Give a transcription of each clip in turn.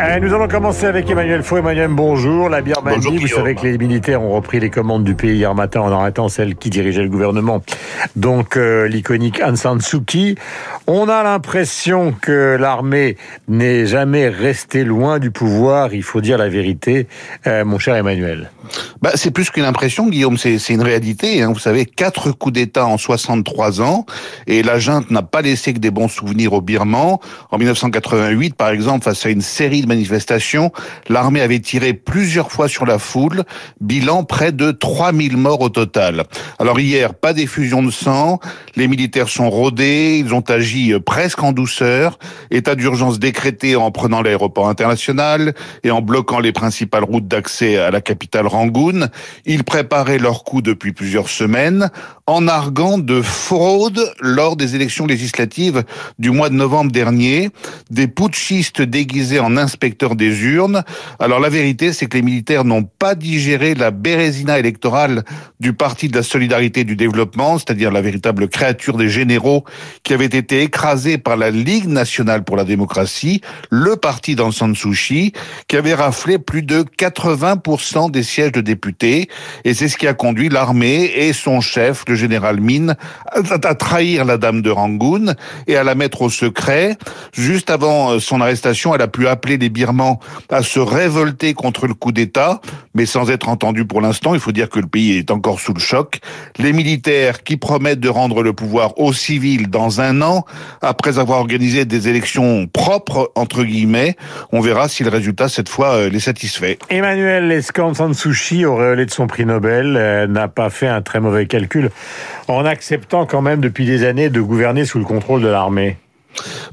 Eh, nous allons commencer avec Emmanuel Faux. Emmanuel, bonjour. La Birmanie, vous savez que les militaires ont repris les commandes du pays hier matin en arrêtant celle qui dirigeait le gouvernement, donc euh, l'iconique Aung San Suu Kyi. On a l'impression que l'armée n'est jamais restée loin du pouvoir. Il faut dire la vérité, euh, mon cher Emmanuel. Bah, c'est plus qu'une impression, Guillaume, c'est une réalité. Hein. Vous savez, quatre coups d'État en 63 ans, et la junte n'a pas laissé que des bons souvenirs aux Birmans. En 1988, par exemple, face à une série de manifestations, l'armée avait tiré plusieurs fois sur la foule, bilan près de 3000 morts au total. Alors hier, pas d'effusion de sang, les militaires sont rodés, ils ont agi euh, presque en douceur, état d'urgence décrété en prenant l'aéroport international et en bloquant les principales routes d'accès à la capitale Rangoon. Ils préparaient leur coup depuis plusieurs semaines en arguant de fraude lors des élections législatives du mois de novembre dernier, des putschistes déguisés en inspecteurs des urnes. Alors la vérité, c'est que les militaires n'ont pas digéré la bérésina électorale du Parti de la solidarité et du développement, c'est-à-dire la véritable créature des généraux qui avait été écrasée par la Ligue nationale pour la démocratie, le parti d'Aung San Suu qui avait raflé plus de 80% des sièges de députés. Et c'est ce qui a conduit l'armée et son chef, le général Min, à trahir la dame de Rangoon et à la mettre au secret. Juste avant euh, son arrestation, elle a pu appeler les Birmans à se révolter contre le coup d'État, mais sans être entendu pour l'instant. Il faut dire que le pays est encore sous le choc. Les militaires qui promettent de rendre le pouvoir aux civils dans un an, après avoir organisé des élections propres, entre guillemets, on verra si le résultat, cette fois, euh, les satisfait. Emmanuel Lescan Sansushi, auréolé de son prix Nobel, euh, n'a pas fait un très mauvais calcul en acceptant quand même depuis des années de gouverner sous le contrôle de l'armée.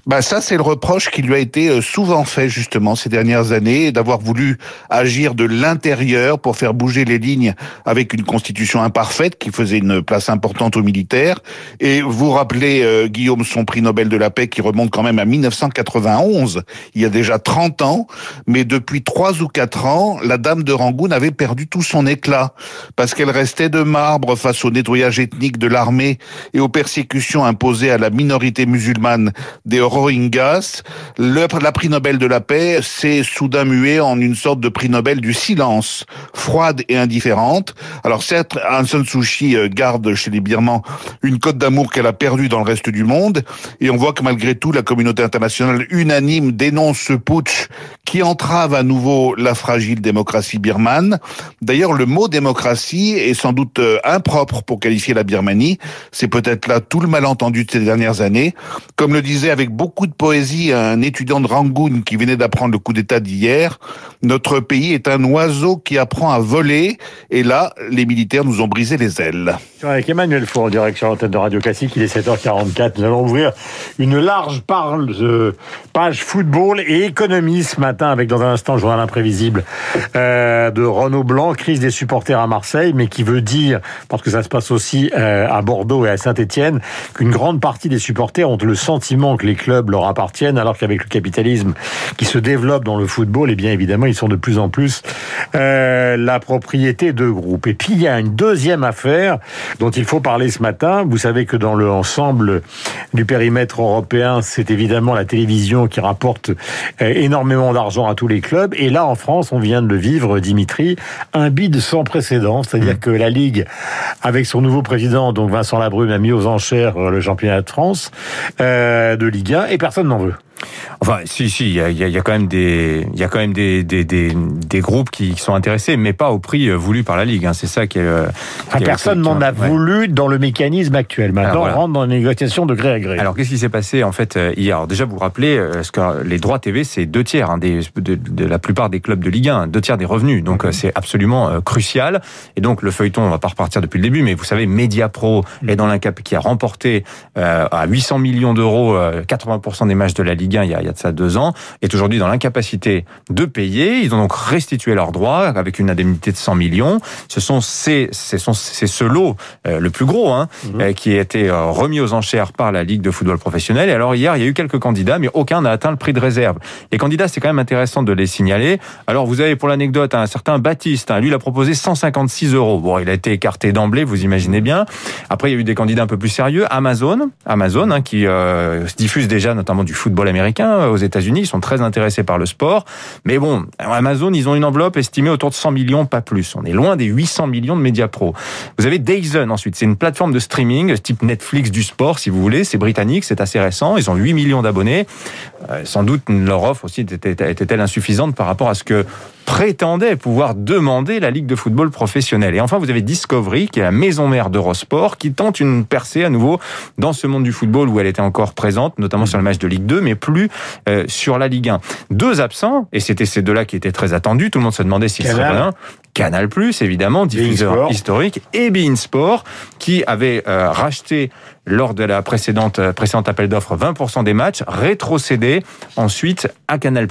Bah ça, c'est le reproche qui lui a été euh, souvent fait justement ces dernières années, d'avoir voulu agir de l'intérieur pour faire bouger les lignes avec une constitution imparfaite qui faisait une place importante aux militaires. Et vous rappelez, euh, Guillaume, son prix Nobel de la paix qui remonte quand même à 1991, il y a déjà 30 ans, mais depuis trois ou quatre ans, la dame de Rangoon avait perdu tout son éclat, parce qu'elle restait de marbre face au nettoyage ethnique de l'armée et aux persécutions imposées à la minorité musulmane des Rohingyas. Le, la prix Nobel de la paix s'est soudain mué en une sorte de prix Nobel du silence, froide et indifférente. Alors certes, Aung San Suu Kyi euh, garde chez les Birmans une cote d'amour qu'elle a perdue dans le reste du monde, et on voit que malgré tout, la communauté internationale unanime dénonce ce putsch qui entrave à nouveau la fragile démocratie birmane. D'ailleurs, le mot démocratie est sans doute euh, impropre pour qualifier la Birmanie. C'est peut-être là tout le malentendu de ces dernières années. Comme le disait avec beaucoup de poésie un étudiant de Rangoon qui venait d'apprendre le coup d'État d'hier, notre pays est un oiseau qui apprend à voler, et là, les militaires nous ont brisé les ailes. Avec Emmanuel Four, en direct sur l'antenne de Radio Classique, il est 7h44. Nous allons ouvrir une large page football et économie ce matin, avec dans un instant le journal imprévisible euh, de Renaud Blanc, crise des supporters à Marseille, mais qui veut dire, parce que ça se passe aussi euh, à Bordeaux et à Saint-Etienne, qu'une grande partie des supporters ont le sentiment que les clubs leur appartiennent, alors qu'avec le capitalisme qui se développe dans le football, et eh bien évidemment, ils sont de plus en plus euh, la propriété de groupes. Et puis il y a une deuxième affaire dont il faut parler ce matin. Vous savez que dans l'ensemble du périmètre européen, c'est évidemment la télévision qui rapporte euh, énormément d'argent à tous les clubs. Et là, en France, on vient de le vivre, Dimitri, un bid sans précédent. C'est-à-dire mmh. que la Ligue, avec son nouveau président, donc Vincent Labrume, a mis aux enchères euh, le championnat de France de Ligue 1 et personne n'en veut. Enfin, si, si, il y a, y a, quand même des, il y a quand même des, des, des, des, groupes qui sont intéressés, mais pas au prix euh, voulu par la Ligue. Hein. C'est ça qui est. Euh, qui personne n'en a voulu dans le mécanisme actuel. Maintenant, on rentre dans les négociations de gré à gré. Alors, qu'est-ce qui s'est passé en fait euh, hier? Alors, Déjà, vous vous rappelez, ce que les droits TV, c'est deux tiers hein, des, de, la plupart des clubs de Ligue 1, deux tiers des revenus. Donc, mhm. c'est absolument crucial. Et donc, le feuilleton, on va pas repartir depuis le début, mais vous savez, Media Pro mhm. est dans l'incap qui a remporté à 800 millions d'euros 80% des matchs de la Ligue Ligue 1 il y a, il y a de ça deux ans, est aujourd'hui dans l'incapacité de payer. Ils ont donc restitué leurs droits avec une indemnité de 100 millions. Ce sont ces, c'est ce lot euh, le plus gros hein, Mhm. euh, qui a été euh, remis aux enchères par la Ligue de football professionnel. Et alors hier, il y a eu quelques candidats, mais aucun n'a atteint le prix de réserve. Les candidats, c'est quand même intéressant de les signaler. Alors vous avez pour l'anecdote un certain Baptiste, hein, lui il a proposé 156 euros. Bon, il a été écarté d'emblée, vous imaginez bien. Après, il y a eu des candidats un peu plus sérieux. Amazon, Amazon, hein, qui euh, diffuse déjà notamment du football américain euh, aux États-Unis. Ils sont très intéressés par le sport. Mais bon, Amazon, ils ont une enveloppe estimée autour de 100 millions, pas plus. On est loin des 800 millions de médias pro. Vous avez Dazn ensuite. C'est une plateforme de streaming type Netflix du sport, si vous voulez. C'est britannique, c'est assez récent. Ils ont 8 millions d'abonnés. Euh, sans doute leur offre aussi était- était-elle insuffisante par rapport à ce que prétendait pouvoir demander la Ligue de football professionnelle. Et enfin, vous avez Discovery, qui est la maison mère d'Eurosport, qui tente une percée à nouveau dans ce monde du football où elle était encore présente, notamment sur le match de Ligue 2, mais plus euh, sur la Ligue 1. Deux absents, et c'était ces deux-là qui étaient très attendus. Tout le monde se demandait s'ils seraient Canal. bien. Canal+, évidemment, diffuseur historique, et Bein Sport, qui avait euh, racheté lors de la précédente, euh, précédente appel d'offres 20% des matchs, rétrocédé ensuite à Canal+.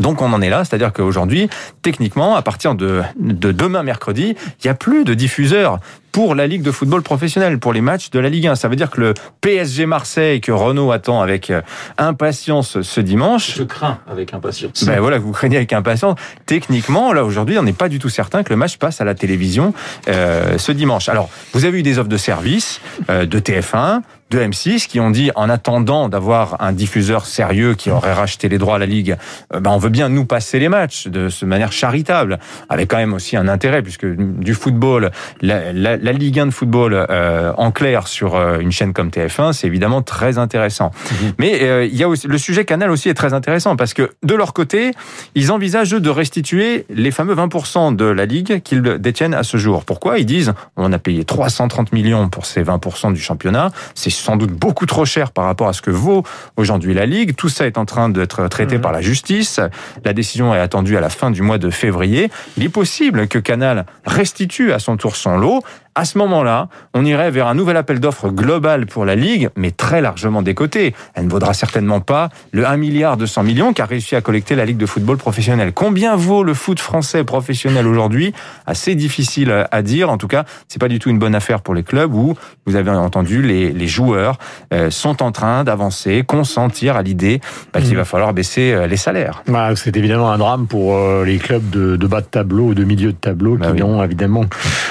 Donc on en est là, c'est-à-dire qu'aujourd'hui, techniquement, à partir de, de demain mercredi, il n'y a plus de diffuseurs pour la Ligue de football professionnel, pour les matchs de la Ligue 1. Ça veut dire que le PSG Marseille que Renault attend avec euh, impatience ce dimanche, Je crains avec impatience. ben voilà, vous craignez avec impatience. Techniquement, là aujourd'hui, on n'est pas du tout certain que le match passe à la télévision euh, ce dimanche. Alors, vous avez eu des offres de service euh, de TF1, de M6 qui ont dit en attendant d'avoir un diffuseur sérieux qui aurait racheté les droits à la ligue, euh, ben on veut bien nous passer les matchs de ce manière charitable, avec quand même aussi un intérêt puisque du football, la, la, la Ligue 1 de football euh, en clair sur euh, une chaîne comme TF1, c'est évidemment très intéressant. Mais euh, il y a aussi le sujet Canal aussi est très intéressant parce que de leur côté, ils envisagent de restituer les fameux 20% de la ligue qu'ils détiennent à ce jour. Pourquoi? Ils disent on a payé 330 millions pour ces 20% du championnat, c'est sans doute beaucoup trop cher par rapport à ce que vaut aujourd'hui la ligue. Tout ça est en train d'être traité par la justice. La décision est attendue à la fin du mois de février. Il est possible que Canal restitue à son tour son lot. À ce moment-là, on irait vers un nouvel appel d'offres global pour la Ligue, mais très largement décoté. Elle ne vaudra certainement pas le 1 milliard 200 millions qu'a réussi à collecter la Ligue de football professionnel. Combien vaut le foot français professionnel aujourd'hui? Assez difficile à dire. En tout cas, c'est pas du tout une bonne affaire pour les clubs où, vous avez entendu, les, les joueurs euh, sont en train d'avancer, consentir à l'idée bah, qu'il va falloir baisser euh, les salaires. Bah, c'est évidemment un drame pour euh, les clubs de, de bas de tableau ou de milieu de tableau Bah qui oui. n'ont évidemment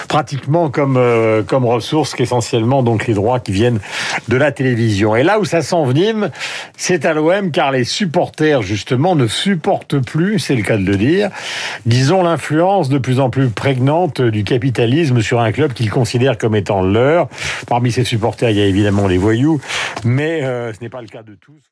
pratiquement comme euh, comme ressources qu'essentiellement donc les droits qui viennent de la télévision. Et là où ça s'envenime, c'est à l'OM car les supporters justement ne supportent plus, c'est le cas de le dire, disons l'influence de plus en plus prégnante du capitalisme sur un club qu'ils considèrent comme étant leur. Parmi ces supporters, il y a évidemment les voyous, mais euh, ce n'est pas le cas de tous.